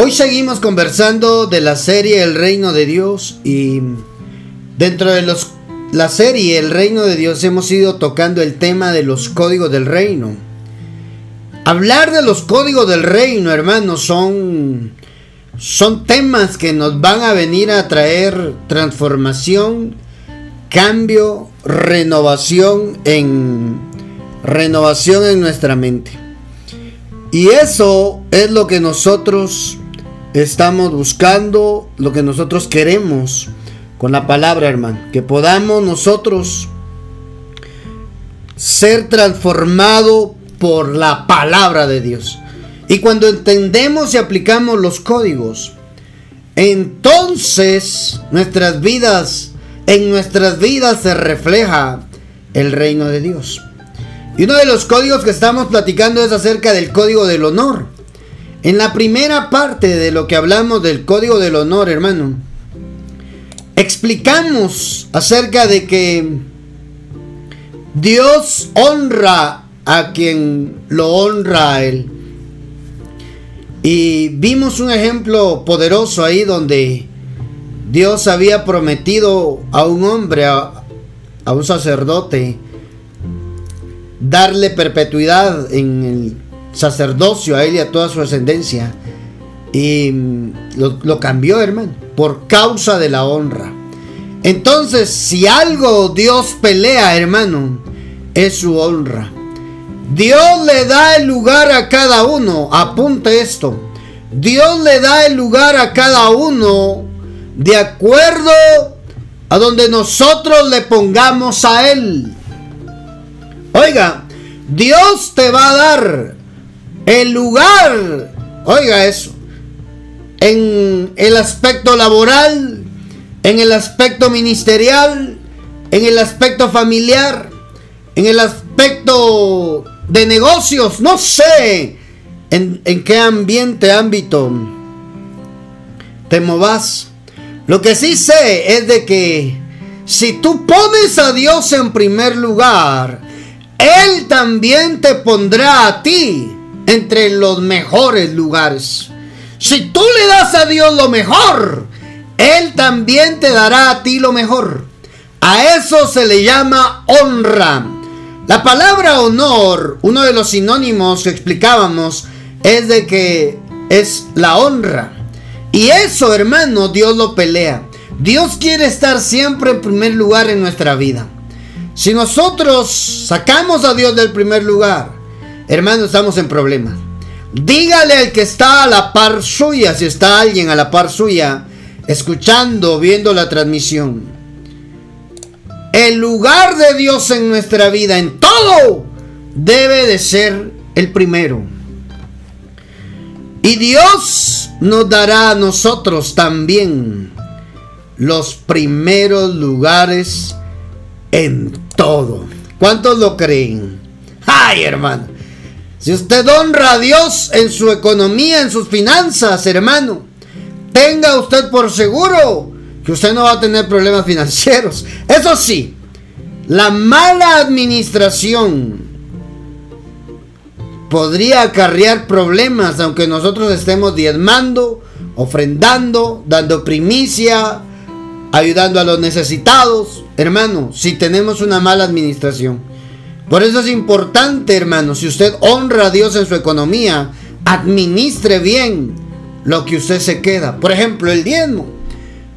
Hoy seguimos conversando de la serie El Reino de Dios y dentro de los, la serie El Reino de Dios hemos ido tocando el tema de los códigos del reino. Hablar de los códigos del reino, hermanos, son, son temas que nos van a venir a traer transformación, cambio, renovación en renovación en nuestra mente. Y eso es lo que nosotros estamos buscando, lo que nosotros queremos con la palabra, hermano. Que podamos nosotros ser transformados por la palabra de Dios. Y cuando entendemos y aplicamos los códigos, entonces nuestras vidas, en nuestras vidas se refleja el reino de Dios. Y uno de los códigos que estamos platicando es acerca del código del honor. En la primera parte de lo que hablamos del código del honor, hermano, explicamos acerca de que Dios honra a quien lo honra a Él. Y vimos un ejemplo poderoso ahí donde Dios había prometido a un hombre, a, a un sacerdote, darle perpetuidad en el sacerdocio a él y a toda su ascendencia. Y mm, lo, cambió, hermano, por causa de la honra. Entonces, si algo Dios pelea, hermano, es su honra. Dios le da el lugar a cada uno. Apunte esto. Dios le da el lugar a cada uno de acuerdo a donde nosotros le pongamos a Él. Oiga, Dios te va a dar el lugar, oiga eso, en el aspecto laboral, en el aspecto ministerial, en el aspecto familiar, en el aspecto de negocios, no sé en, en qué ambiente, ámbito te movas. Lo que sí sé es de que si tú pones a Dios en primer lugar, él también te pondrá a ti entre los mejores lugares. Si tú le das a Dios lo mejor, Él también te dará a ti lo mejor. A eso se le llama honra. La palabra honor, uno de los sinónimos que explicábamos, es de que es la honra. Y eso, hermano, Dios lo pelea. Dios quiere estar siempre en primer lugar en nuestra vida. Si nosotros sacamos a Dios del primer lugar, hermano, estamos en problemas. Dígale al que está a la par suya, si está alguien a la par suya, escuchando, viendo la transmisión. El lugar de Dios en nuestra vida, en todo, debe de ser el primero. Y Dios nos dará a nosotros también los primeros lugares en todo. ¿Cuántos lo creen? ¡Ay, hermano! Si usted honra a Dios en su economía, en sus finanzas, hermano, tenga usted por seguro que usted no va a tener problemas financieros. Eso sí, la mala administración podría acarrear problemas aunque nosotros estemos diezmando, ofrendando, dando primicia, ayudando a los necesitados, hermano, si tenemos una mala administración. Por eso es importante, hermano, si usted honra a Dios en su economía, administre bien lo que usted se queda. Por ejemplo, el diezmo.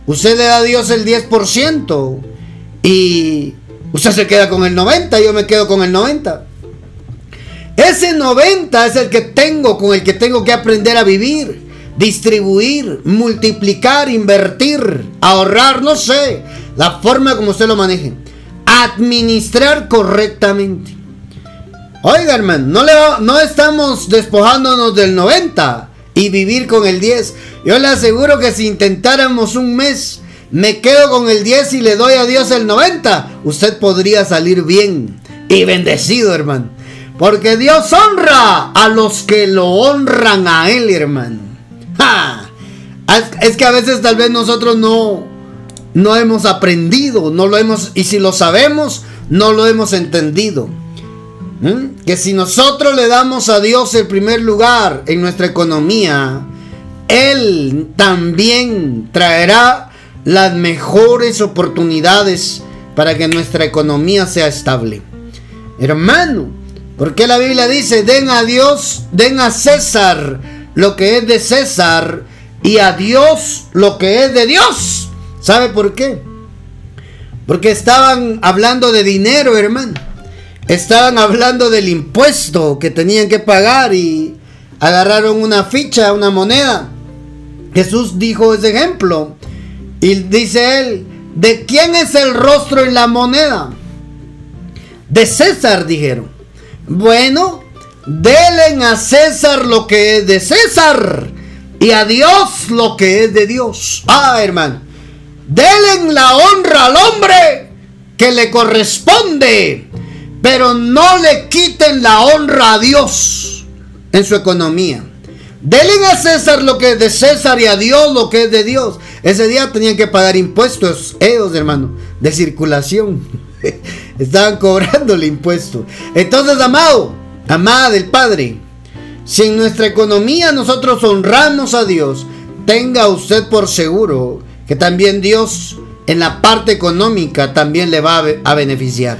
Usted le da a Dios el 10% y usted se queda con el 90, yo me quedo con el 90. Ese 90 es el que tengo, con el que tengo que aprender a vivir distribuir, multiplicar, invertir, ahorrar, no sé, la forma como usted lo maneje. Administrar correctamente. Oiga, hermano, no, le, no estamos despojándonos del 90 y vivir con el 10. Yo le aseguro que si intentáramos un mes, me quedo con el 10 y le doy a Dios el 90, usted podría salir bien y bendecido, hermano. Porque Dios honra a los que lo honran a Él, hermano. Es que a veces tal vez nosotros no, no hemos aprendido, no lo hemos, y si lo sabemos, no lo hemos entendido. ¿Mm? Que si nosotros le damos a Dios el primer lugar en nuestra economía, Él también traerá las mejores oportunidades para que nuestra economía sea estable. Hermano, porque la Biblia dice, den a Dios, den a César lo que es de César y a Dios lo que es de Dios. ¿Sabe por qué? Porque estaban hablando de dinero, hermano. Estaban hablando del impuesto que tenían que pagar y agarraron una ficha, una moneda. Jesús dijo ese ejemplo. Y dice él, ¿de quién es el rostro en la moneda? De César, dijeron. Bueno, denle a César lo que es de César y a Dios lo que es de Dios. Ah, hermano. Denle la honra al hombre que le corresponde, pero no le quiten la honra a Dios en su economía. Denle a César lo que es de César y a Dios lo que es de Dios. Ese día tenían que pagar impuestos, ellos, hermano, de circulación. Estaban cobrando el impuesto. Entonces, amado, amada del Padre, si en nuestra economía nosotros honramos a Dios, tenga usted por seguro que también Dios en la parte económica también le va a beneficiar.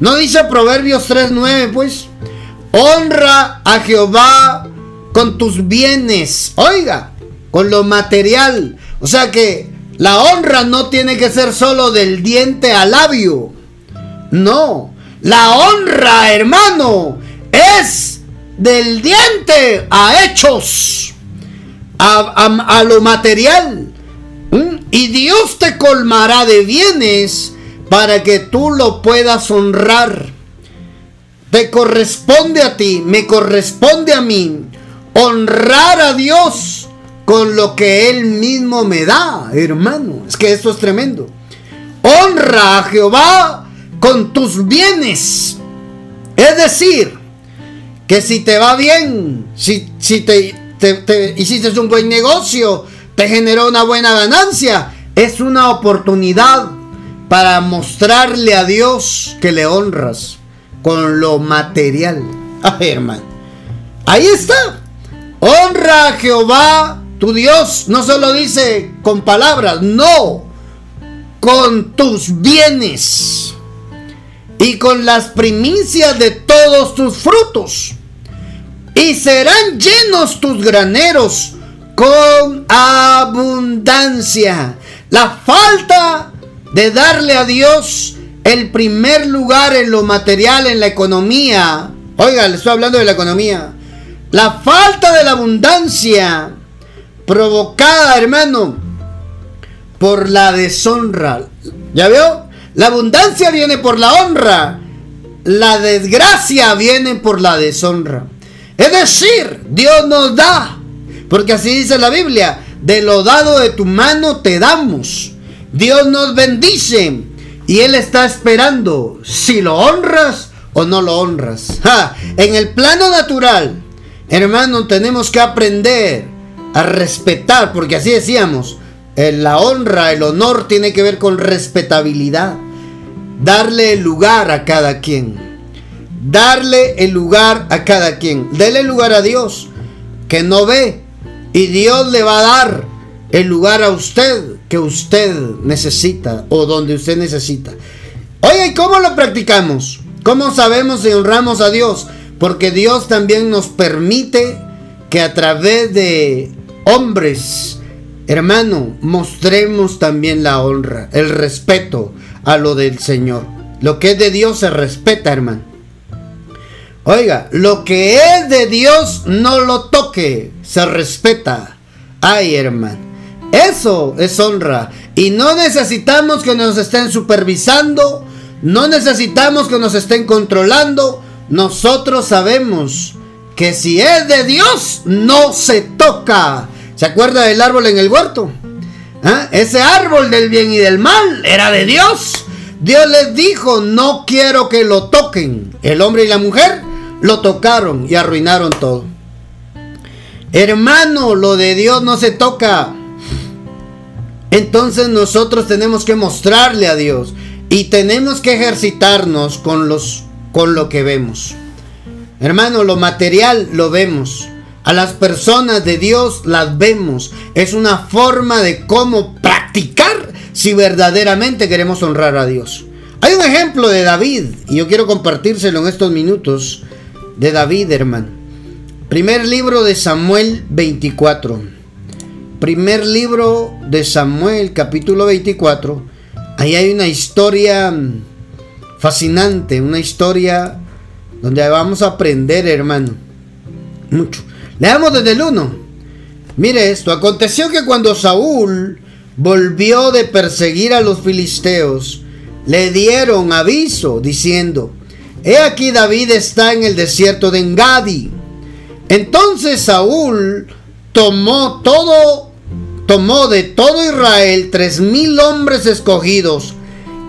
¿No dice Proverbios 3.9 pues? Honra a Jehová con tus bienes. Oiga, con lo material. O sea que la honra no tiene que ser solo del diente al labio. No, la honra, hermano, es del diente a hechos, a, lo material. Y Dios te colmará de bienes para que tú lo puedas honrar. Te corresponde a ti, me corresponde a mí honrar a Dios con lo que Él mismo me da, hermano. Es que esto es tremendo. Honra a Jehová con tus bienes. Es decir, que si te va bien, si, si te, te, hiciste un buen negocio, te generó una buena ganancia, es una oportunidad para mostrarle a Dios que le honras con lo material. Ay, hermano. Ahí está. Honra a Jehová, tu Dios. No solo dice con palabras, no. Con tus bienes y con las primicias de todos tus frutos. Y serán llenos tus graneros con abundancia. La falta de darle a Dios el primer lugar en lo material, en la economía. Oiga, le estoy hablando de la economía. La falta de la abundancia provocada, hermano, por la deshonra. ¿Ya veo? La abundancia viene por la honra. La desgracia viene por la deshonra. Es decir, Dios nos da. Porque así dice la Biblia. De lo dado de tu mano te damos. Dios nos bendice. Y Él está esperando si lo honras o no lo honras. En el plano natural, hermano, tenemos que aprender a respetar. Porque así decíamos. La honra, el honor tiene que ver con respetabilidad. Darle el lugar a cada quien. Darle el lugar a cada quien. Dele el lugar a Dios, que no ve. Y Dios le va a dar el lugar a usted que usted necesita o donde usted necesita. Oye, ¿cómo lo practicamos? ¿Cómo sabemos si honramos a Dios? Porque Dios también nos permite que a través de hombres Hermano, mostremos también la honra, el respeto a lo del Señor. Lo que es de Dios se respeta, hermano. Oiga, lo que es de Dios no lo toque, se respeta. Ay, hermano. Eso es honra. Y no necesitamos que nos estén supervisando. No necesitamos que nos estén controlando. Nosotros sabemos que si es de Dios, no se toca. ¿Se acuerda del árbol en el huerto? ¿Ah? Ese árbol del bien y del mal era de Dios. Dios les dijo, no quiero que lo toquen. El hombre y la mujer lo tocaron y arruinaron todo. Hermano, lo de Dios no se toca. Entonces nosotros tenemos que mostrarle a Dios y tenemos que ejercitarnos con los con lo que vemos. Hermano, lo material lo vemos. a las personas de Dios las vemos. Es una forma de cómo practicar si verdaderamente queremos honrar a Dios. Hay un ejemplo de David y yo quiero compartírselo en estos minutos de David, hermano. Primer libro de Samuel 24. Primer libro de Samuel, capítulo 24. Ahí hay una historia fascinante, una historia donde vamos a aprender, hermano. Mucho. Leamos desde el 1. Mire esto, aconteció que cuando Saúl volvió de perseguir a los filisteos, le dieron aviso diciendo, He aquí David está en el desierto de Engadi. Entonces Saúl tomó todo, tomó de todo Israel tres mil hombres escogidos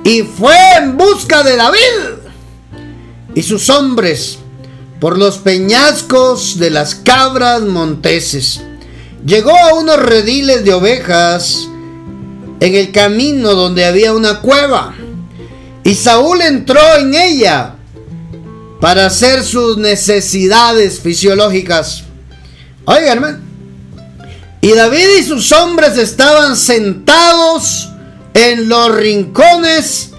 y fue en busca de David y sus hombres por los peñascos de las cabras monteses. Llegó a unos rediles de ovejas en el camino donde había una cueva. Y Saúl entró en ella para hacer sus necesidades fisiológicas. Oigan, hermano. Y David y sus hombres estaban sentados en los rincones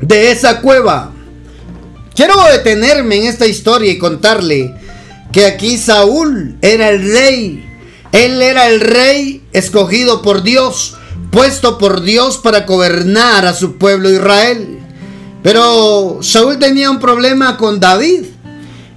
de esa cueva. Quiero detenerme en esta historia y contarle que aquí Saúl era el rey. Él era el rey escogido por Dios, puesto por Dios para gobernar a su pueblo Israel. Pero Saúl tenía un problema con David.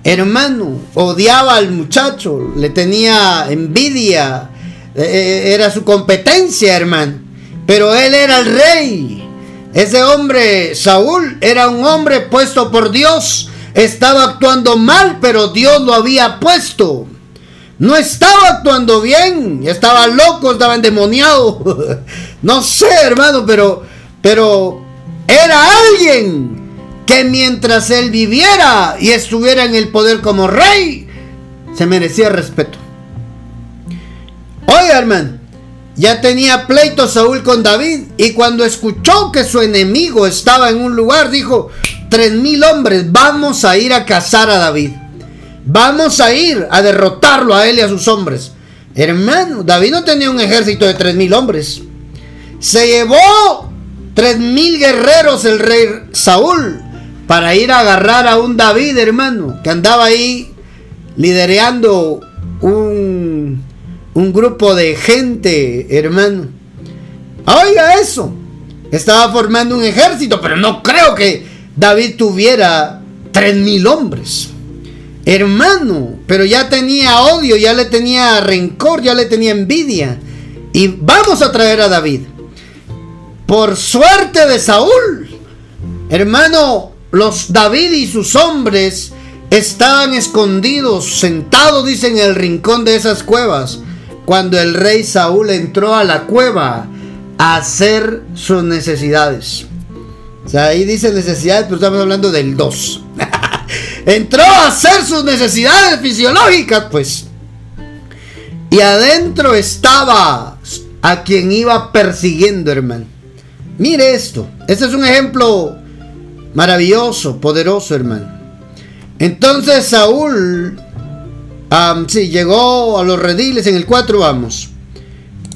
Hermano, odiaba al muchacho, le tenía envidia, eh, eh, era su competencia, hermano. Pero él era el rey. Ese hombre, Saúl, era un hombre puesto por Dios. Estaba actuando mal, pero Dios lo había puesto. No estaba actuando bien, estaba loco, estaba endemoniado. no sé, hermano, pero pero era alguien que mientras él viviera y estuviera en el poder como rey, se merecía respeto. Oiga, hermano, ya tenía pleito Saúl con David y cuando escuchó que su enemigo estaba en un lugar, dijo, tres mil hombres, vamos a ir a cazar a David. Vamos a ir a derrotarlo a él y a sus hombres. Hermano, David no tenía un ejército de tres mil hombres. Se llevó tres mil guerreros el rey Saúl para ir a agarrar a un David, hermano, que andaba ahí lidereando un un grupo de gente, hermano. Oiga eso. Estaba formando un ejército, pero no creo que David tuviera tres mil hombres. Hermano, pero ya tenía odio, ya le tenía rencor, ya le tenía envidia. Y vamos a traer a David. Por suerte de Saúl, hermano, los David y sus hombres estaban escondidos, sentados, dicen, en el rincón de esas cuevas cuando el rey Saúl entró a la cueva a hacer sus necesidades. O sea, ahí dice necesidades, pero estamos hablando del 2. entró a hacer sus necesidades fisiológicas, pues. Y adentro estaba a quien iba persiguiendo, hermano. Mire esto. Este es un ejemplo maravilloso, poderoso, hermano. Entonces Saúl sí, llegó a los rediles en el 4, vamos.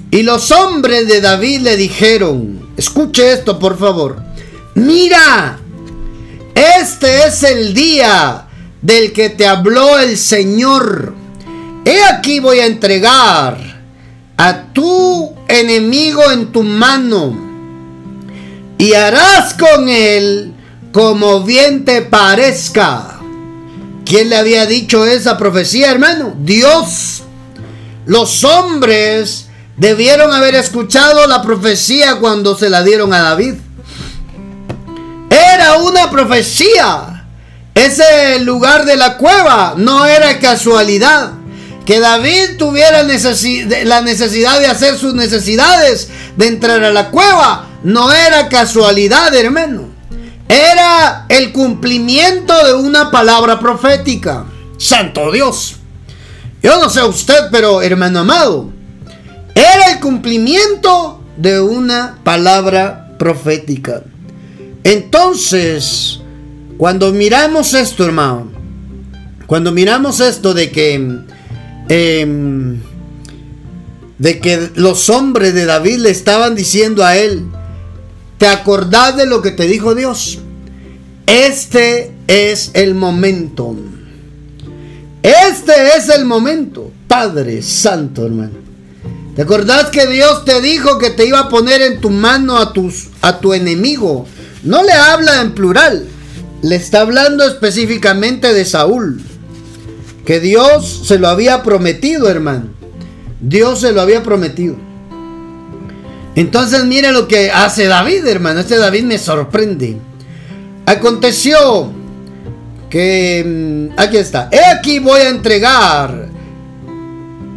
Y los hombres de David le dijeron, escuche esto por favor, mira, este es el día del que te habló el Señor. He aquí voy a entregar a tu enemigo en tu mano y harás con él como bien te parezca. ¿Quién le había dicho esa profecía, hermano? Dios. Los hombres debieron haber escuchado la profecía cuando se la dieron a David. Era una profecía. Ese lugar de la cueva no era casualidad. Que David tuviera la necesidad de hacer sus necesidades, de entrar a la cueva, no era casualidad, hermano. Era el cumplimiento de una palabra profética. Santo Dios. Yo no sé usted, pero hermano amado, era el cumplimiento de una palabra profética. Entonces, cuando miramos esto, hermano, cuando miramos esto de que em, de que los hombres de David le estaban diciendo a él, ¿te acordás de lo que te dijo Dios? Este es el momento. Este es el momento. Padre Santo, hermano. ¿Te acordás que Dios te dijo que te iba a poner en tu mano a, tus, a tu enemigo? No le habla en plural, le está hablando específicamente de Saúl. Que Dios se lo había prometido, hermano. Dios se lo había prometido. Entonces mire lo que hace David, hermano. Este David me sorprende. Aconteció que... Mm, aquí está. He aquí voy a entregar.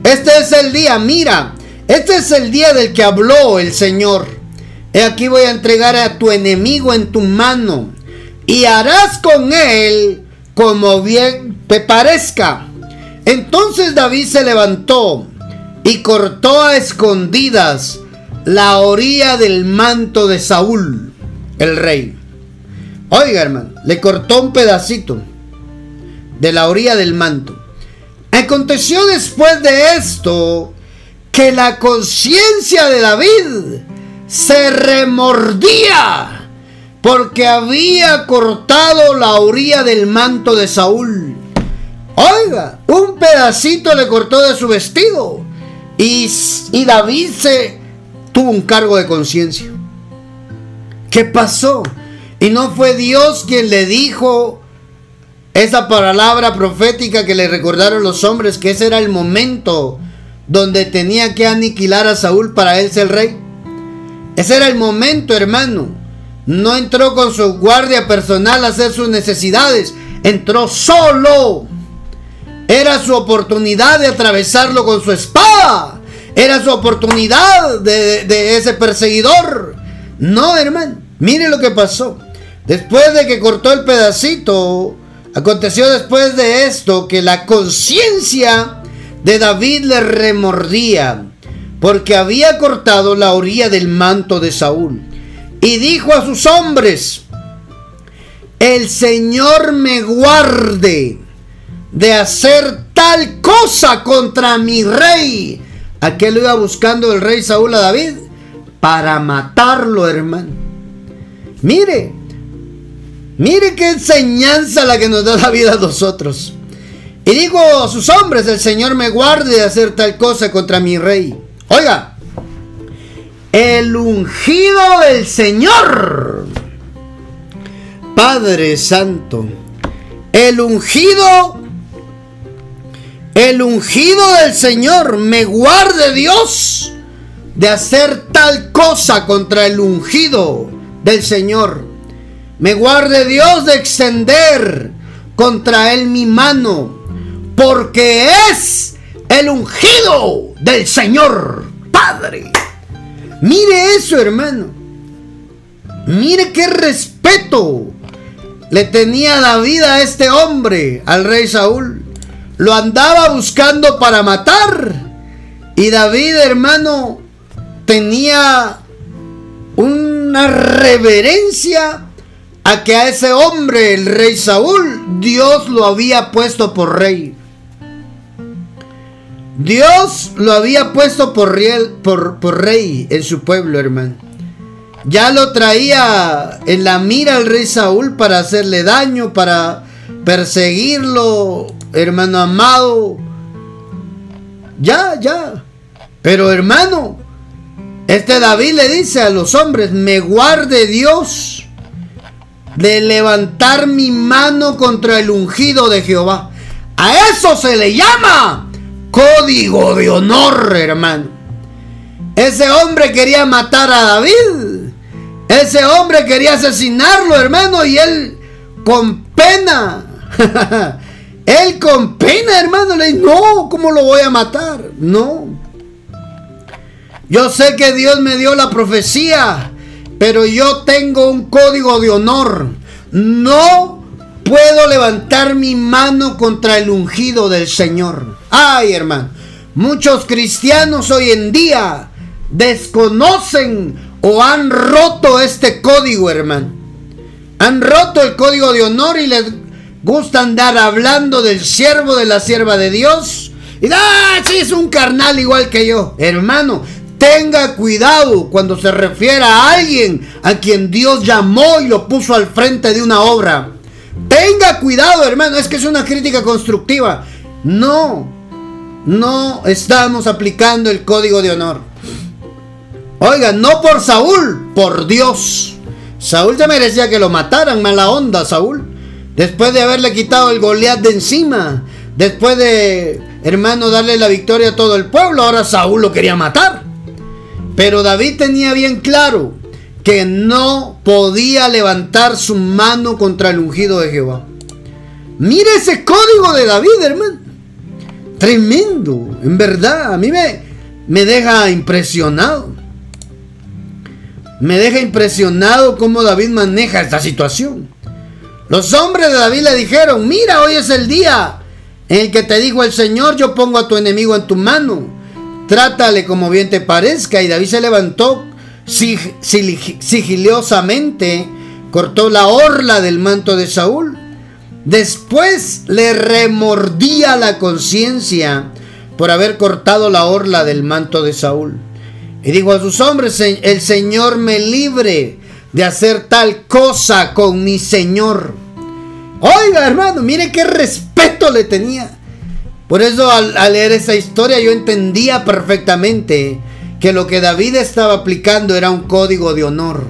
Este es el día, mira. Este es el día del que habló el Señor. He aquí voy a entregar a tu enemigo en tu mano y harás con él como bien te parezca. Entonces David se levantó y cortó a escondidas la orilla del manto de Saúl, el rey. Oiga, hermano, le cortó un pedacito de la orilla del manto. Aconteció después de esto que la conciencia de David se remordía porque había cortado la orilla del manto de Saúl. Oiga, un pedacito le cortó de su vestido y, y David se tuvo un cargo de conciencia. ¿Qué pasó? Y no fue Dios quien le dijo esa palabra profética que le recordaron los hombres que ese era el momento donde tenía que aniquilar a Saúl para él ser rey. Ese era el momento, hermano. No entró con su guardia personal a hacer sus necesidades. Entró solo. Era su oportunidad de atravesarlo con su espada. Era su oportunidad de, ese perseguidor. No, hermano. Mire lo que pasó. Después de que cortó el pedacito, aconteció después de esto que la conciencia de David le remordía, porque había cortado la orilla del manto de Saúl. Y dijo a sus hombres, el Señor me guarde de hacer tal cosa contra mi rey. ¿A lo iba buscando el rey Saúl a David? Para matarlo, hermano. Mire, mire qué enseñanza la que nos da David a nosotros. Y digo a sus hombres, el Señor me guarde de hacer tal cosa contra mi rey. Oiga, el ungido del Señor. Padre Santo, el ungido, el ungido del Señor, me guarde Dios de hacer tal cosa contra el ungido del Señor. Me guarde Dios de extender contra él mi mano porque es el ungido del Señor Padre. Mire eso, hermano. Mire qué respeto le tenía David a este hombre, al rey Saúl. Lo andaba buscando para matar. Y David, hermano, tenía una reverencia a que a ese hombre, el rey Saúl, Dios lo había puesto por rey. Dios lo había puesto por rey, por, rey en su pueblo, hermano. Ya lo traía en la mira al rey Saúl para hacerle daño, para perseguirlo, hermano amado. Ya, ya. Pero hermano, este David le dice a los hombres, me guarde Dios de levantar mi mano contra el ungido de Jehová. A eso se le llama código de honor, hermano. Ese hombre quería matar a David. Ese hombre quería asesinarlo, hermano, y él con pena. él con pena, hermano, le dice, no, ¿cómo lo voy a matar? No. Yo sé que Dios me dio la profecía, pero yo tengo un código de honor. No puedo levantar mi mano contra el ungido del Señor. Ay, hermano, muchos cristianos hoy en día desconocen o han roto este código, hermano. Han roto el código de honor y les gusta andar hablando del siervo de la sierva de Dios Y ah, sí, es un carnal igual que yo. Hermano, tenga cuidado cuando se refiere a alguien a quien Dios llamó y lo puso al frente de una obra. Tenga cuidado, hermano, es que es una crítica constructiva. No, no estamos aplicando el código de honor. Oiga, no por Saúl, por Dios. Saúl se merecía que lo mataran, mala onda, Saúl. Después de haberle quitado el Goliat de encima, después de, hermano, darle la victoria a todo el pueblo, ahora Saúl lo quería matar. Pero David tenía bien claro que no podía levantar su mano contra el ungido de Jehová. Mire ese código de David, hermano. Tremendo, en verdad, a mí me, me deja impresionado. Me deja impresionado cómo David maneja esta situación. Los hombres de David le dijeron, mira, hoy es el día en el que te dijo el Señor, yo pongo a tu enemigo en tu mano. Trátale como bien te parezca. Y David se levantó sigilosamente, cortó la orla del manto de Saúl. Después le remordía la conciencia por haber cortado la orla del manto de Saúl. Y dijo a sus hombres, el Señor me libre de hacer tal cosa con mi Señor. Oiga, hermano, mire qué respeto le tenía. Por eso al, leer esa historia yo entendía perfectamente que lo que David estaba aplicando era un código de honor.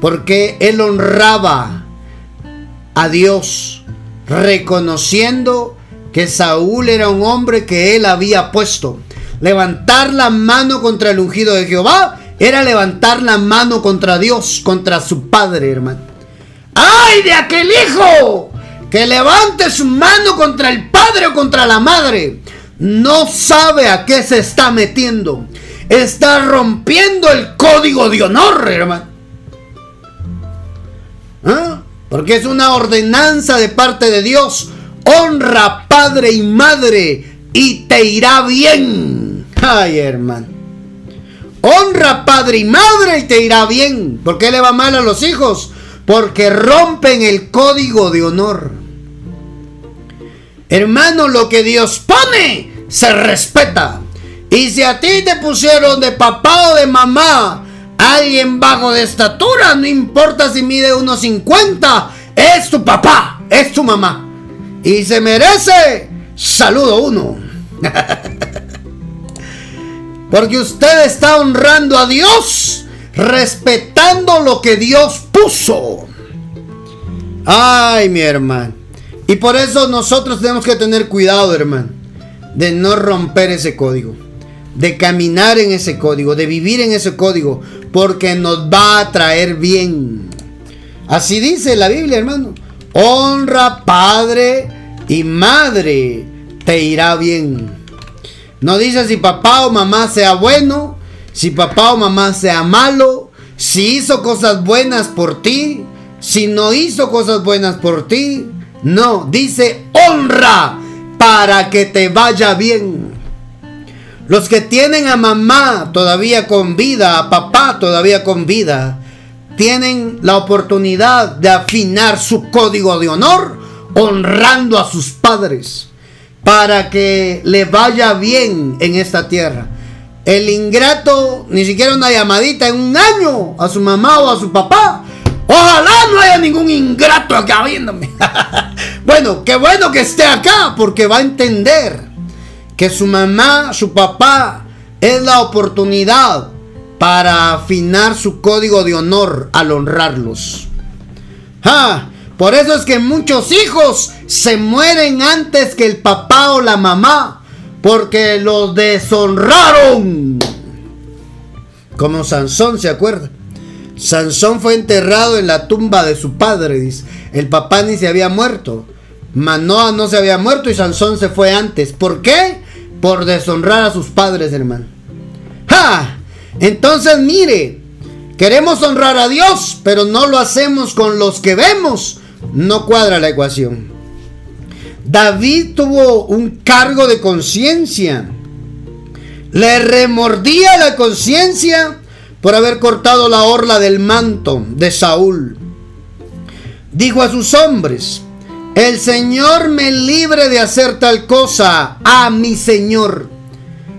Porque él honraba a Dios, reconociendo que Saúl era un hombre que él había puesto. Levantar la mano contra el ungido de Jehová era levantar la mano contra Dios, contra su padre, hermano. ¡Ay de aquel hijo que levante su mano contra el padre o contra la madre! No sabe a qué se está metiendo. Está rompiendo el código de honor, hermano. ¿Ah? Porque es una ordenanza de parte de Dios. Honra padre y madre y te irá bien. Ay, hermano. Honra padre y madre y te irá bien. ¿Por qué le va mal a los hijos? Porque rompen el código de honor. Hermano, lo que Dios pone se respeta. Y si a ti te pusieron de papá o de mamá alguien bajo de estatura, no importa si mide unos 50, es tu papá, es tu mamá. Y se merece saludo uno. Porque usted está honrando a Dios, respetando lo que Dios puso. Ay, mi hermano. Y por eso nosotros tenemos que tener cuidado, hermano, de no romper ese código, de caminar en ese código, de vivir en ese código, porque nos va a traer bien. Así dice la Biblia, hermano. Honra padre y madre, te irá bien. No dice si papá o mamá sea bueno, si papá o mamá sea malo, si hizo cosas buenas por ti, si no hizo cosas buenas por ti. No, dice honra para que te vaya bien. Los que tienen a mamá todavía con vida, a papá todavía con vida, tienen la oportunidad de afinar su código de honor honrando a sus padres para que le vaya bien en esta tierra. El ingrato, ni siquiera una llamadita en un año a su mamá o a su papá. Ojalá no haya ningún ingrato acá viéndome. bueno, qué bueno que esté acá porque va a entender que su mamá, su papá es la oportunidad para afinar su código de honor al honrarlos. ¡Ja! Por eso es que muchos hijos se mueren antes que el papá o la mamá. Porque los deshonraron. Como Sansón, ¿se acuerda? Sansón fue enterrado en la tumba de su padre. El papá ni se había muerto. Manoa no se había muerto y Sansón se fue antes. ¿Por qué? Por deshonrar a sus padres, hermano. ¡Ja! Entonces, mire, queremos honrar a Dios, pero no lo hacemos con los que vemos no cuadra la ecuación. David tuvo un cargo de conciencia. Le remordía la conciencia por haber cortado la orla del manto de Saúl. Dijo a sus hombres, el Señor me libre de hacer tal cosa a mi Señor.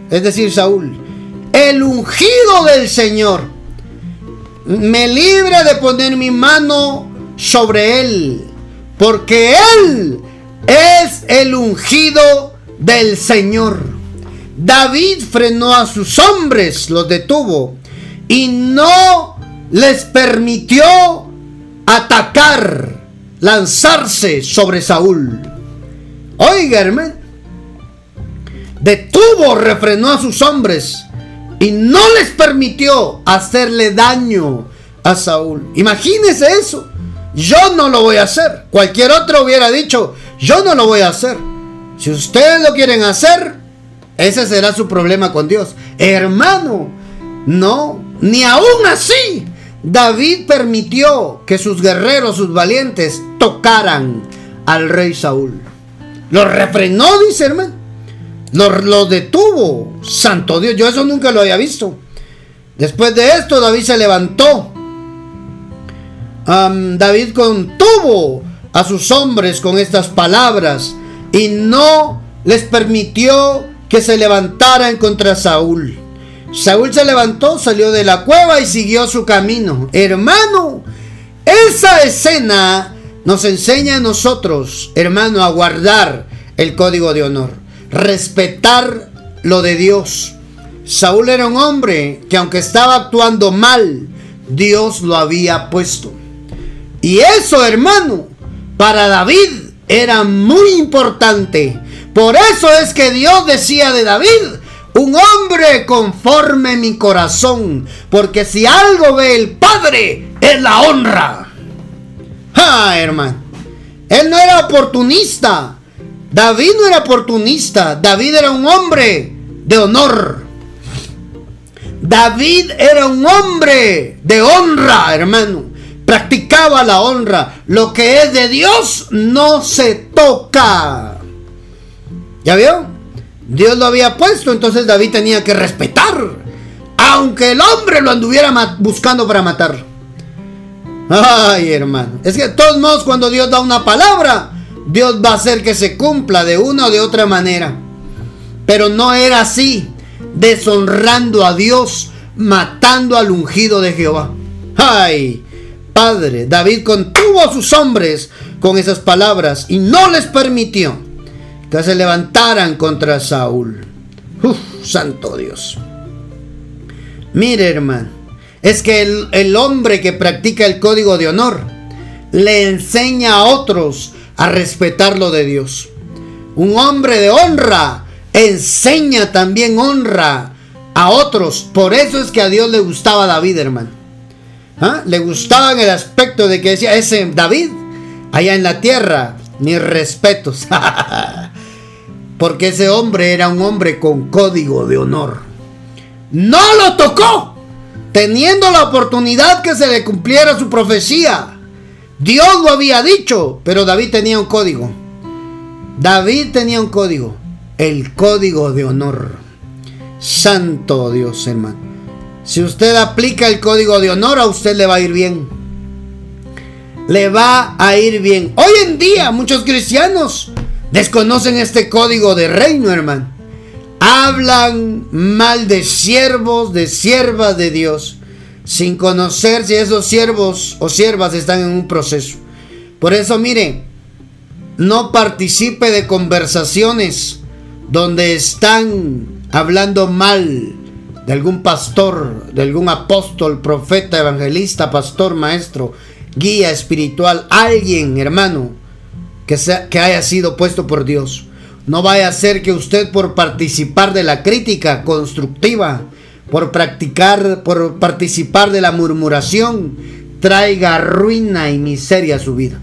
Es decir, Saúl, el ungido del Señor me libre de poner mi mano sobre él, porque él es el ungido del Señor. David frenó a sus hombres, los detuvo, y no les permitió atacar, lanzarse sobre Saúl. Oiga, hermano, detuvo, refrenó a sus hombres y no les permitió hacerle daño a Saúl. Imagínese eso. Yo no lo voy a hacer. Cualquier otro hubiera dicho, yo no lo voy a hacer. Si ustedes lo quieren hacer, ese será su problema con Dios. Hermano, no, ni aún así. David permitió que sus guerreros, sus valientes, tocaran al rey Saúl. Lo refrenó, dice hermano. Lo, detuvo. Santo Dios, yo eso nunca lo había visto. Después de esto, David se levantó. David contuvo a sus hombres con estas palabras y no les permitió que se levantaran contra Saúl. Saúl se levantó, salió de la cueva y siguió su camino. Hermano, esa escena nos enseña a nosotros, hermano, a guardar el código de honor, respetar lo de Dios. Saúl era un hombre que aunque estaba actuando mal, Dios lo había puesto. Y eso, hermano, para David era muy importante. Por eso es que Dios decía de David, un hombre conforme mi corazón, porque si algo ve el Padre es la honra. Ah, hermano, él no era oportunista. David no era oportunista. David era un hombre de honor. David era un hombre de honra, hermano practicaba la honra. Lo que es de Dios no se toca. ¿Ya vio? Dios lo había puesto, entonces David tenía que respetar. Aunque el hombre lo anduviera buscando para matar. Ay, hermano. Es que de todos modos, cuando Dios da una palabra, Dios va a hacer que se cumpla de una o de otra manera. Pero no era así, deshonrando a Dios, matando al ungido de Jehová. Ay, padre. David contuvo a sus hombres con esas palabras y no les permitió que se levantaran contra Saúl. Uf, santo Dios. Mire, hermano, es que el, el hombre que practica el código de honor le enseña a otros a respetar lo de Dios. Un hombre de honra enseña también honra a otros. Por eso es que a Dios le gustaba David, hermano. ¿Ah? Le gustaba el aspecto de que decía, ese David, allá en la tierra, mis respetos. Porque ese hombre era un hombre con código de honor. No lo tocó, teniendo la oportunidad que se le cumpliera su profecía. Dios lo había dicho, pero David tenía un código. David tenía un código, el código de honor. Santo Dios, hermano. Si usted aplica el código de honor, a usted le va a ir bien. Le va a ir bien. Hoy en día muchos cristianos desconocen este código de reino, hermano. Hablan mal de siervos, de siervas de Dios, sin conocer si esos siervos o siervas están en un proceso. Por eso, mire, no participe de conversaciones donde están hablando mal de algún pastor, de algún apóstol, profeta, evangelista, pastor, maestro, guía espiritual, alguien, hermano, que, sea, que haya sido puesto por Dios. No vaya a ser que usted por participar de la crítica constructiva, por practicar, por participar de la murmuración, traiga ruina y miseria a su vida.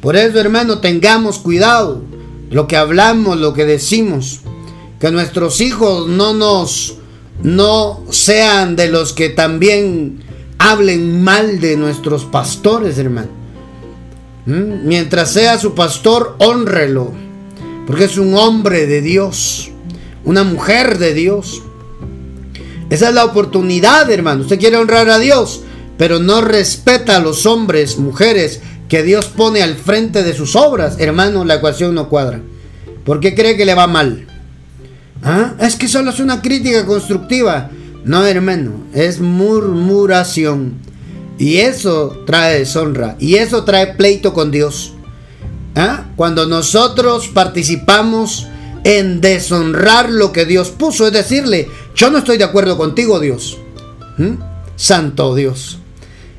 Por eso, hermano, tengamos cuidado lo que hablamos, lo que decimos, que nuestros hijos no nos no sean de los que también hablen mal de nuestros pastores, hermano. ¿Mm? Mientras sea su pastor, honrelo, porque es un hombre de Dios, una mujer de Dios. Esa es la oportunidad, hermano. Usted quiere honrar a Dios, pero no respeta a los hombres, mujeres que Dios pone al frente de sus obras, hermano, la ecuación no cuadra. ¿Por qué cree que le va mal? ¿Ah? Es que solo es una crítica constructiva. No, hermano, es murmuración. Y eso trae deshonra. Y eso trae pleito con Dios. ¿Ah? Cuando nosotros participamos en deshonrar lo que Dios puso, es decirle, yo no estoy de acuerdo contigo, Dios. ¿Mm? Santo Dios.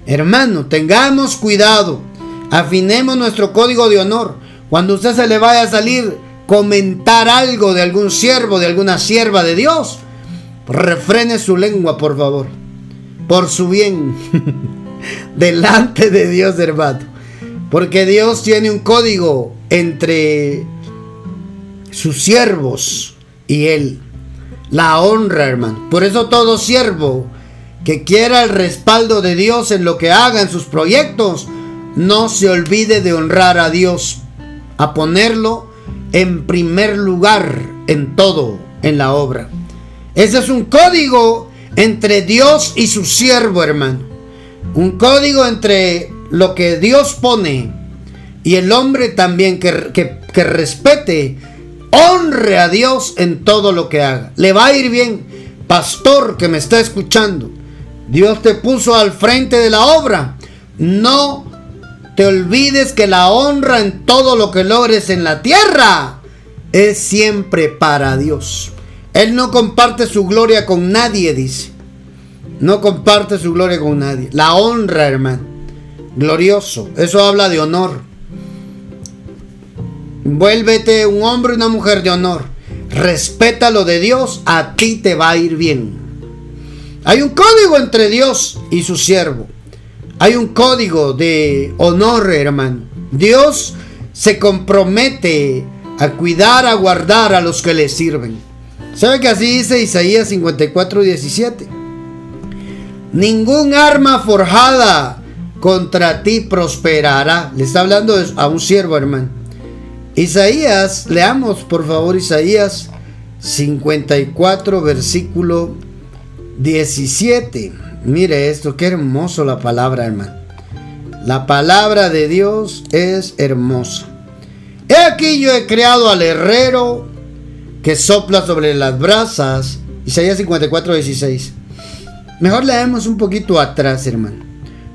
Hermano, tengamos cuidado. Afinemos nuestro código de honor. Cuando usted se le vaya a salir comentar algo de algún siervo, de alguna sierva de Dios, refrene su lengua, por favor. Por su bien. Delante de Dios, hermano. Porque Dios tiene un código entre sus siervos y Él. La honra, hermano. Por eso todo siervo que quiera el respaldo de Dios en lo que haga en sus proyectos, no se olvide de honrar a Dios, a ponerlo en primer lugar en todo, en la obra. Ese es un código entre Dios y su siervo, hermano. Un código entre lo que Dios pone y el hombre también que, que respete, honre a Dios en todo lo que haga. Le va a ir bien, pastor que me está escuchando. Dios te puso al frente de la obra. No te olvides que la honra en todo lo que logres en la tierra es siempre para Dios. Él no comparte su gloria con nadie, dice. No comparte su gloria con nadie. La honra, hermano. Glorioso. Eso habla de honor. Vuélvete un hombre y una mujer de honor. Respeta lo de Dios. A ti te va a ir bien. Hay un código entre Dios y su siervo. Hay un código de honor, hermano. Dios se compromete a cuidar, a guardar a los que le sirven. ¿Sabe que así dice Isaías 54, 17? Ningún arma forjada contra ti prosperará. Le está hablando a un siervo, hermano. Isaías, leamos por favor Isaías 54, versículo 17. Mire esto, qué hermoso la palabra, hermano. La palabra de Dios es hermosa. He aquí yo he creado al herrero que sopla sobre las brasas. Isaías 54, 16. Mejor leemos un poquito atrás, hermano.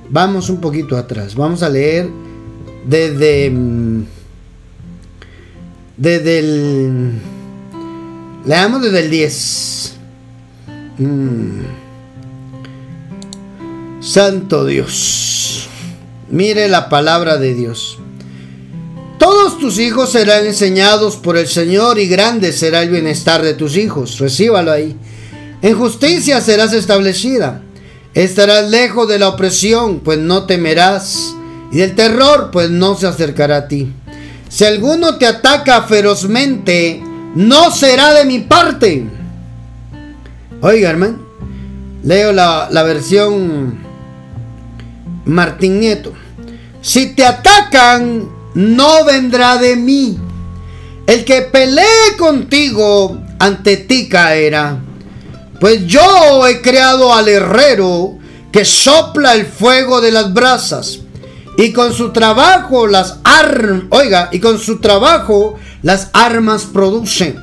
Vamos un poquito atrás. Vamos a leer desde. Mm, desde el. Leamos desde el 10. Mm. Santo Dios. Mire la palabra de Dios. Todos tus hijos serán enseñados por el Señor y grande será el bienestar de tus hijos. Recíbalo ahí. En justicia serás establecida. Estarás lejos de la opresión, pues no temerás. Y del terror, pues no se acercará a ti. Si alguno te ataca ferozmente, no será de mi parte Oiga, hermano, leo la, versión Martín Nieto. Si te atacan, no vendrá de mí. El que pelee contigo, ante ti caerá. Pues yo he creado al herrero que sopla el fuego de las brasas. Y con su trabajo las armas, oiga, y con su trabajo las armas producen.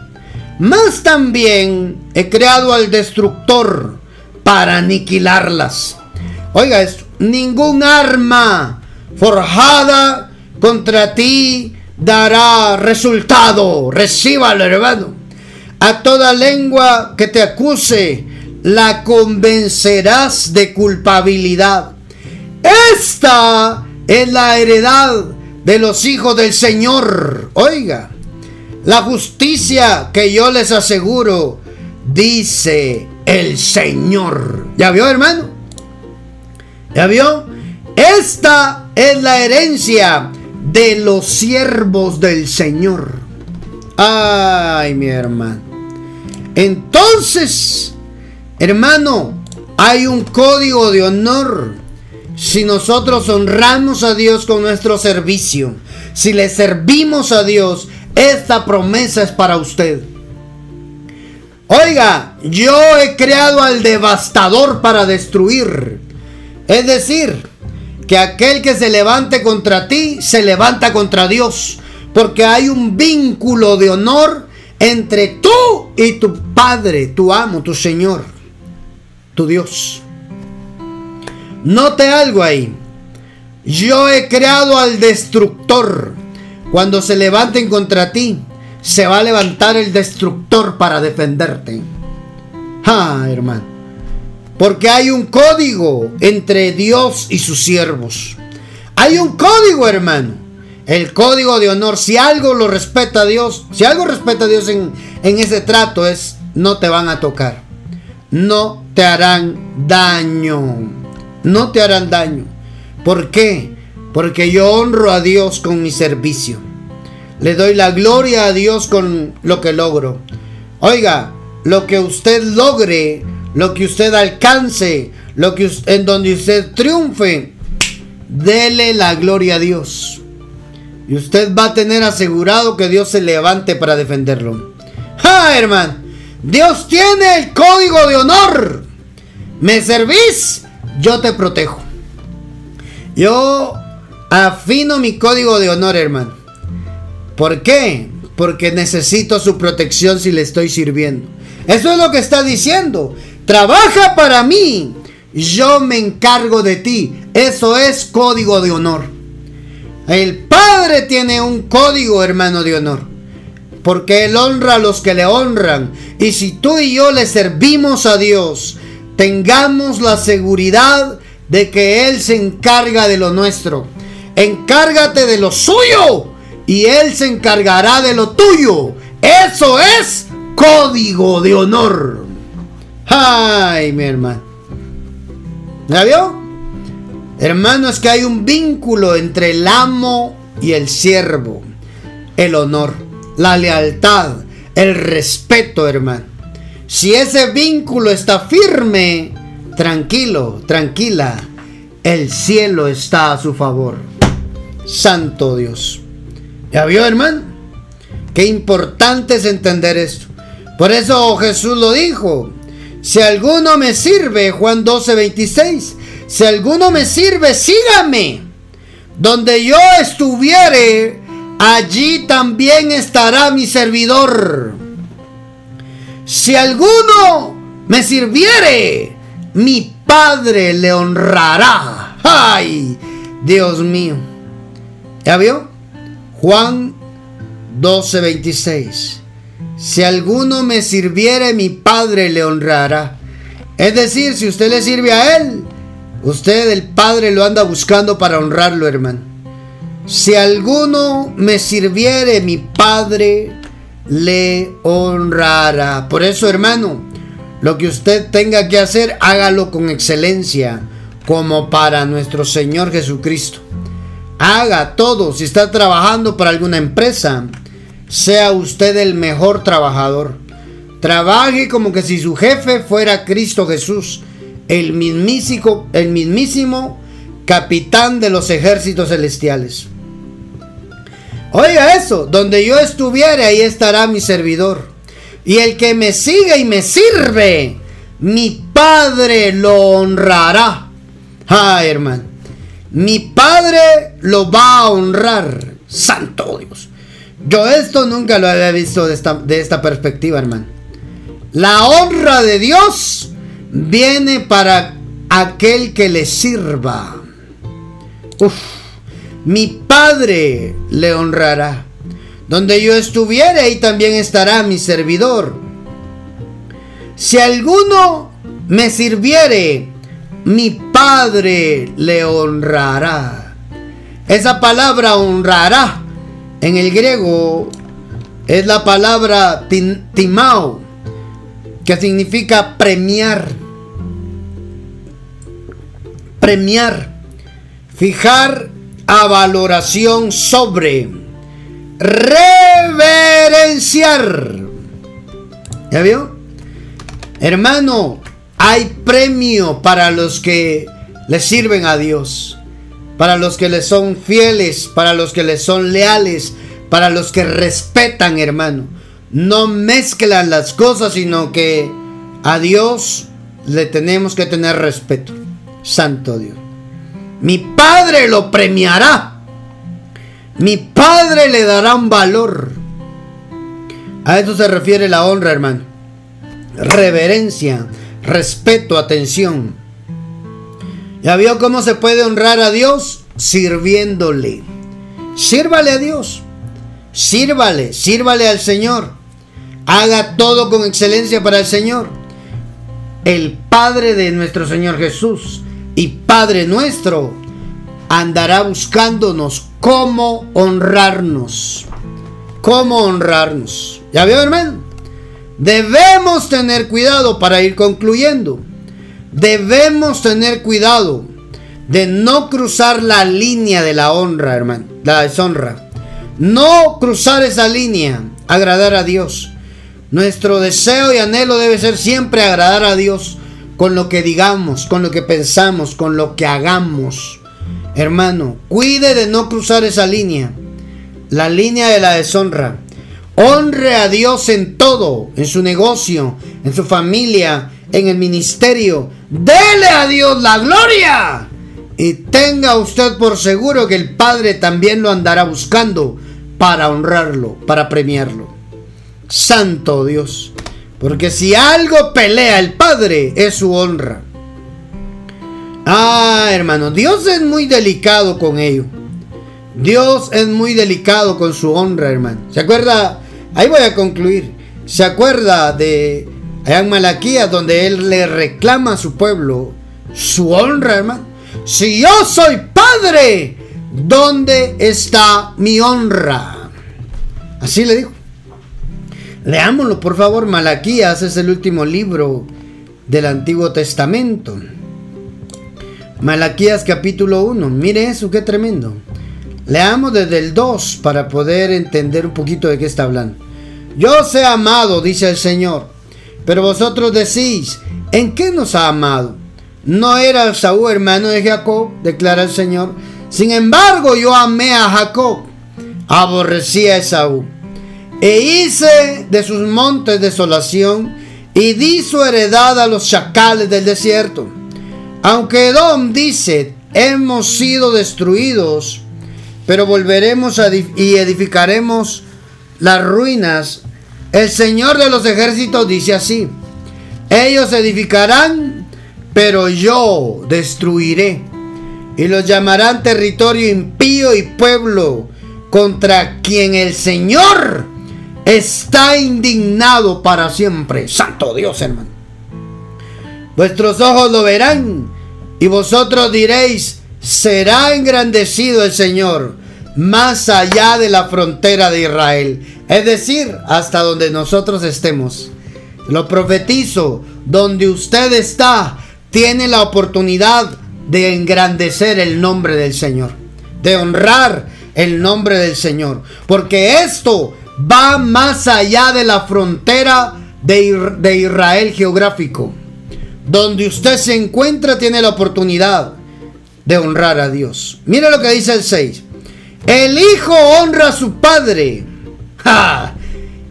Más también he creado al destructor para aniquilarlas. Oiga esto, ningún arma forjada contra ti dará resultado. Recíbalo, hermano. A toda lengua que te acuse, la convencerás de culpabilidad. Esta es la heredad de los hijos del Señor. Oiga, la justicia que yo les aseguro, dice el Señor. ¿Ya vio, hermano? ¿Ya vio? Esta es la herencia de los siervos del Señor. Ay, mi hermano. Entonces, hermano, hay un código de honor. Si nosotros honramos a Dios con nuestro servicio, si le servimos a Dios, esta promesa es para usted. Oiga, yo he creado al devastador para destruir. Es decir, que aquel que se levante contra ti se levanta contra Dios, porque hay un vínculo de honor entre tú y tu Padre, tu amo, tu Señor, tu Dios. Note algo ahí. Yo he creado al destructor. Cuando se levanten contra ti, se va a levantar el destructor para defenderte. Ah, hermano. Porque hay un código entre Dios y sus siervos. Hay un código, hermano. El código de honor. Si algo lo respeta a Dios, si algo respeta a Dios en, en ese trato es no te van a tocar. No te harán daño. No te harán daño. ¿Por qué? Porque yo honro a Dios con mi servicio. Le doy la gloria a Dios con lo que logro. Oiga, lo que usted logre, lo que usted alcance, lo que en donde usted triunfe, dele la gloria a Dios. Y usted va a tener asegurado que Dios se levante para defenderlo. ¡Ja, hermano! Dios tiene el código de honor. ¿Me servís? Yo te protejo. Yo afino mi código de honor, hermano. ¿Por qué? Porque necesito su protección si le estoy sirviendo. Eso es lo que está diciendo. Trabaja para mí. Yo me encargo de ti. Eso es código de honor. El Padre tiene un código, hermano, de honor. Porque Él honra a los que le honran. Y si tú y yo le servimos a Dios, tengamos la seguridad de que Él se encarga de lo nuestro. Encárgate de lo suyo y Él se encargará de lo tuyo. Eso es código de honor. Ay, mi hermano. ¿Ya vio? Hermano, es que hay un vínculo entre el amo y el siervo. El honor, la lealtad, el respeto, hermano. Si ese vínculo está firme, tranquilo, tranquila, el cielo está a su favor. Santo Dios. ¿Ya vio, hermano? Qué importante es entender esto. Por eso Jesús lo dijo. Si alguno me sirve, Juan 12, 26, si alguno me sirve, sígame. Donde yo estuviere, allí también estará mi servidor. Si alguno me sirviere, mi Padre le honrará. ¡Ay! Dios mío. ¿Ya vio? Juan 12:26. Si alguno me sirviere, mi Padre le honrará. Es decir, si usted le sirve a Él, usted el Padre lo anda buscando para honrarlo, hermano. Si alguno me sirviere, mi Padre le honrará. Por eso, hermano, lo que usted tenga que hacer, hágalo con excelencia, como para nuestro Señor Jesucristo. Haga todo. Si está trabajando para alguna empresa, sea usted el mejor trabajador. Trabaje como que si su jefe fuera Cristo Jesús, el mismísimo, el mismísimo capitán de los ejércitos celestiales. Oiga eso, donde yo estuviera, ahí estará mi servidor. Y el que me sigue y me sirve, mi Padre lo honrará. Ay, hermano. Mi Padre lo va a honrar. Santo Dios. Yo esto nunca lo había visto de esta, de esta perspectiva, hermano. La honra de Dios viene para aquel que le sirva. Uf, mi Padre le honrará. Donde yo estuviere, ahí también estará mi servidor. Si alguno me sirviere, mi Padre le honrará. Esa palabra honrará en el griego es la palabra timao, que significa premiar. Premiar. Fijar a valoración sobre reverenciar. ¿Ya vio? Hermano, hay premio para los que le sirven a Dios, para los que le son fieles, para los que le son leales, para los que respetan, hermano. No mezclan las cosas, sino que a Dios le tenemos que tener respeto. Santo Dios. Mi Padre lo premiará. Mi Padre le dará un valor. A eso se refiere la honra, hermano. Reverencia, respeto, atención. ¿Ya vio cómo se puede honrar a Dios? Sirviéndole. Sírvale a Dios. Sírvale, sírvale al Señor. Haga todo con excelencia para el Señor. El Padre de nuestro Señor Jesús y Padre nuestro andará buscándonos cómo honrarnos. Cómo honrarnos. ¿Ya vio, hermano? Debemos tener cuidado para ir concluyendo. Debemos tener cuidado de no cruzar la línea de la honra, hermano, la deshonra. No cruzar esa línea, agradar a Dios. Nuestro deseo y anhelo debe ser siempre agradar a Dios con lo que digamos, con lo que pensamos, con lo que hagamos. Hermano, cuide de no cruzar esa línea, la línea de la deshonra. Honre a Dios en todo, en su negocio, en su familia, en el ministerio. Dele a Dios la gloria. Y tenga usted por seguro que el Padre también lo andará buscando para honrarlo, para premiarlo. Santo Dios. Porque si algo pelea el Padre es su honra. Ah, hermano, Dios es muy delicado con ello. Dios es muy delicado con su honra, hermano. ¿Se acuerda? Ahí voy a concluir. ¿Se acuerda de allá en Malaquías donde él le reclama a su pueblo su honra, hermano? Si yo soy padre, ¿dónde está mi honra? Así le dijo. Leámoslo, por favor. Malaquías es el último libro del Antiguo Testamento. Malaquías capítulo 1. Mire eso, qué tremendo. Leamos desde el 2 para poder entender un poquito de qué está hablando. Yo os he amado, dice el Señor, pero vosotros decís, ¿en qué nos ha amado? No era Saúl hermano de Jacob, declara el Señor. Sin embargo, yo amé a Jacob, aborrecí a Esaú, e hice de sus montes desolación, y di su heredad a los chacales del desierto. Aunque Edom dice, hemos sido destruidos, pero volveremos y edificaremos las ruinas. El Señor de los ejércitos dice así, ellos edificarán, pero yo destruiré. Y los llamarán territorio impío y pueblo contra quien el Señor está indignado para siempre. Santo Dios, hermano. Vuestros ojos lo verán y vosotros diréis, será engrandecido el Señor más allá de la frontera de Israel. Es decir, hasta donde nosotros estemos. Lo profetizo, donde usted está, tiene la oportunidad de engrandecer el nombre del Señor, de honrar el nombre del Señor, porque esto va más allá de la frontera de, de Israel geográfico. Donde usted se encuentra tiene la oportunidad de honrar a Dios. Mire lo que dice el 6. El hijo honra a su padre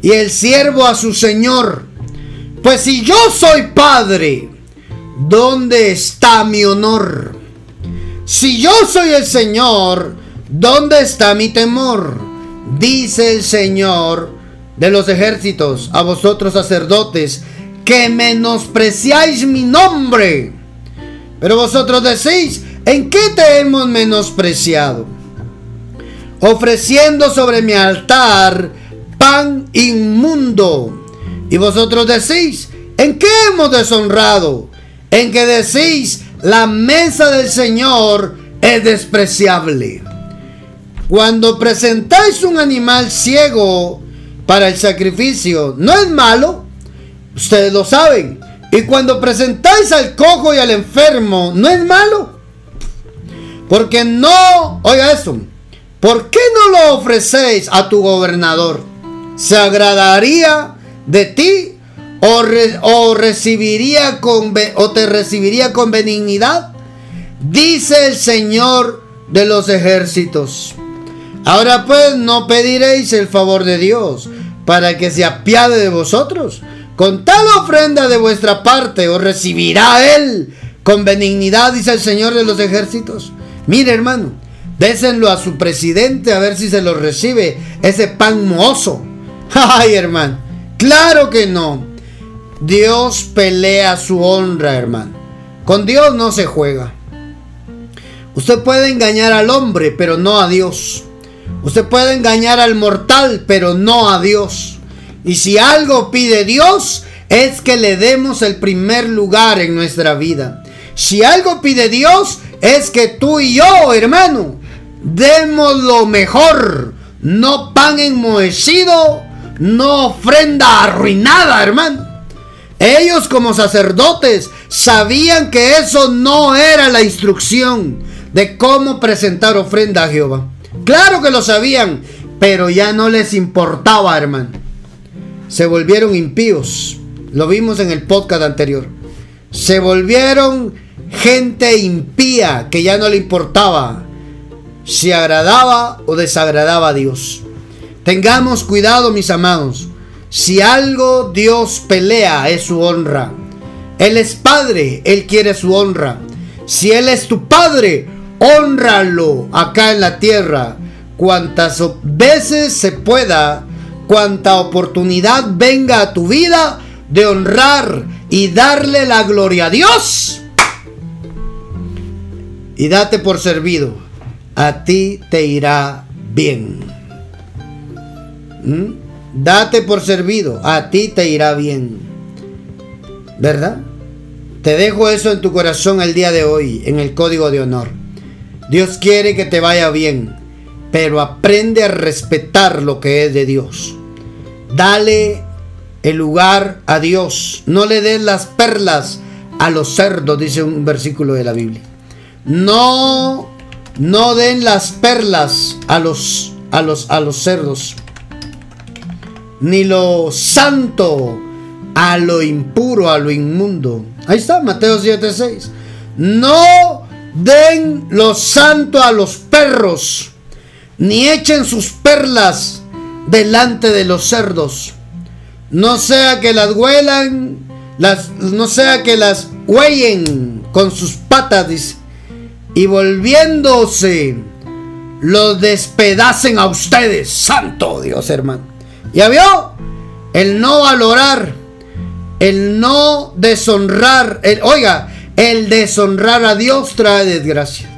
y el siervo a su señor. Pues si yo soy padre, ¿dónde está mi honor? Si yo soy el Señor, ¿dónde está mi temor? Dice el Señor de los ejércitos a vosotros sacerdotes que menospreciáis mi nombre. Pero vosotros decís, ¿en qué te hemos menospreciado? Ofreciendo sobre mi altar pan inmundo. Y vosotros decís, ¿en qué hemos deshonrado? En que decís, la mesa del Señor es despreciable. Cuando presentáis un animal ciego para el sacrificio, no es malo, Ustedes lo saben. Y cuando presentáis al cojo y al enfermo, no es malo. Porque no, oiga eso, ¿por qué no lo ofrecéis a tu gobernador? ¿Se agradaría de ti o, o recibiría con, o te recibiría con benignidad? Dice el Señor de los ejércitos. Ahora pues no pediréis el favor de Dios para que se apiade de vosotros con tal ofrenda de vuestra parte os recibirá Él con benignidad, dice el Señor de los ejércitos. Mire, hermano, désenlo a su presidente a ver si se lo recibe ese pan mozo. Ay, hermano, claro que no. Dios pelea su honra, hermano. Con Dios no se juega. Usted puede engañar al hombre, pero no a Dios. Usted puede engañar al mortal, pero no a Dios. Y si algo pide Dios, es que le demos el primer lugar en nuestra vida. Si algo pide Dios, es que tú y yo, hermano, demos lo mejor. No pan enmohecido, no ofrenda arruinada, hermano. Ellos como sacerdotes sabían que eso no era la instrucción de cómo presentar ofrenda a Jehová. Claro que lo sabían, pero ya no les importaba, hermano. Se volvieron impíos. Lo vimos en el podcast anterior. Se volvieron gente impía que ya no le importaba si agradaba o desagradaba a Dios. Tengamos cuidado, mis amados. Si algo Dios pelea es su honra. Él es padre, Él quiere su honra. Si Él es tu padre, honralo acá en la tierra. Cuantas veces se pueda, cuanta oportunidad venga a tu vida de honrar y darle la gloria a Dios. Y date por servido. A ti te irá bien. ¿Mm? Date por servido, a ti te irá bien. ¿Verdad? Te dejo eso en tu corazón el día de hoy, en el código de honor. Dios quiere que te vaya bien, pero aprende a respetar lo que es de Dios. Dale el lugar a Dios. No le des las perlas a los cerdos, dice un versículo de la Biblia. No, no den las perlas a los, a los, a los cerdos ni lo santo a lo impuro, a lo inmundo. Ahí está, Mateo 7:6. No den lo santo a los perros, ni echen sus perlas delante de los cerdos. No sea que las huelan, las, no sea que las huellen con sus patas, y volviéndose, los despedacen a ustedes. Santo Dios, hermano. ¿Ya vio? El no valorar, el no deshonrar, el, oiga, el deshonrar a Dios trae desgracia.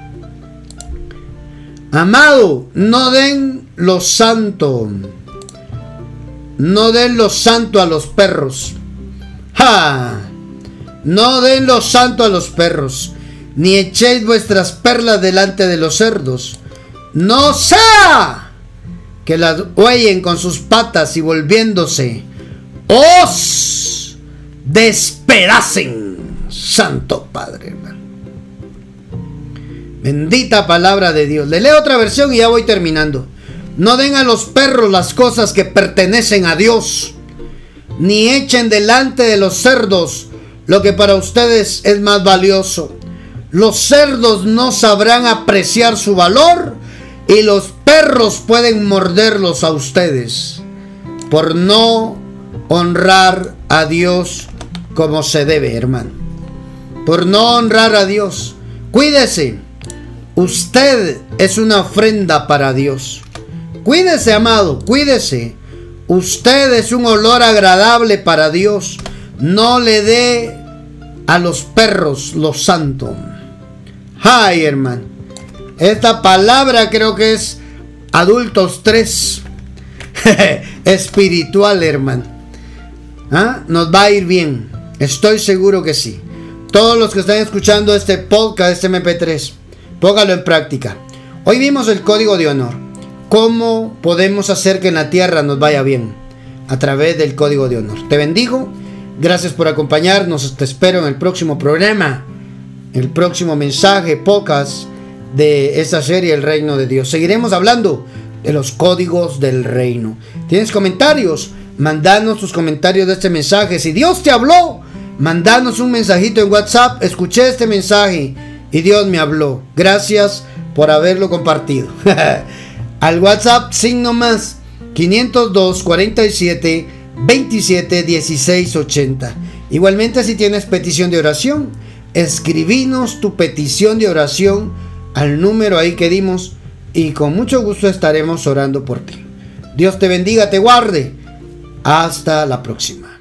Amado, no den lo santo. No den lo santo a los perros. ¡Ja! No den lo santo a los perros. Ni echéis vuestras perlas delante de los cerdos. No sea que las huellen con sus patas y volviéndose os despedacen. Santo Padre, Bendita palabra de Dios. Le leo otra versión y ya voy terminando. No den a los perros las cosas que pertenecen a Dios, ni echen delante de los cerdos lo que para ustedes es más valioso. Los cerdos no sabrán apreciar su valor y los perros pueden morderlos a ustedes por no honrar a Dios como se debe, hermano. Por no honrar a Dios. Cuídese. Usted es una ofrenda para Dios. Cuídese, amado, cuídese. Usted es un olor agradable para Dios. No le dé a los perros lo santo. Ay, hermano. Esta palabra creo que es adultos 3. Espiritual, hermano. ¿Ah? Nos va a ir bien. Estoy seguro que sí. Todos los que están escuchando este podcast, este MP3, póngalo en práctica. Hoy vimos el código de honor. ¿Cómo podemos hacer que en la tierra nos vaya bien? A través del código de honor. Te bendigo. Gracias por acompañarnos. Te espero en el próximo programa. El próximo mensaje, podcast de esta serie El Reino de Dios. Seguiremos hablando de los códigos del reino. ¿Tienes comentarios? Mandanos tus comentarios de este mensaje. Si Dios te habló, mandanos un mensajito en WhatsApp. Escuché este mensaje y Dios me habló. Gracias por haberlo compartido. Al WhatsApp, signo más 502 47 27 16 80. Igualmente, si tienes petición de oración, escribinos tu petición de oración al número ahí que dimos y con mucho gusto estaremos orando por ti. Dios te bendiga, te guarde. Hasta la próxima.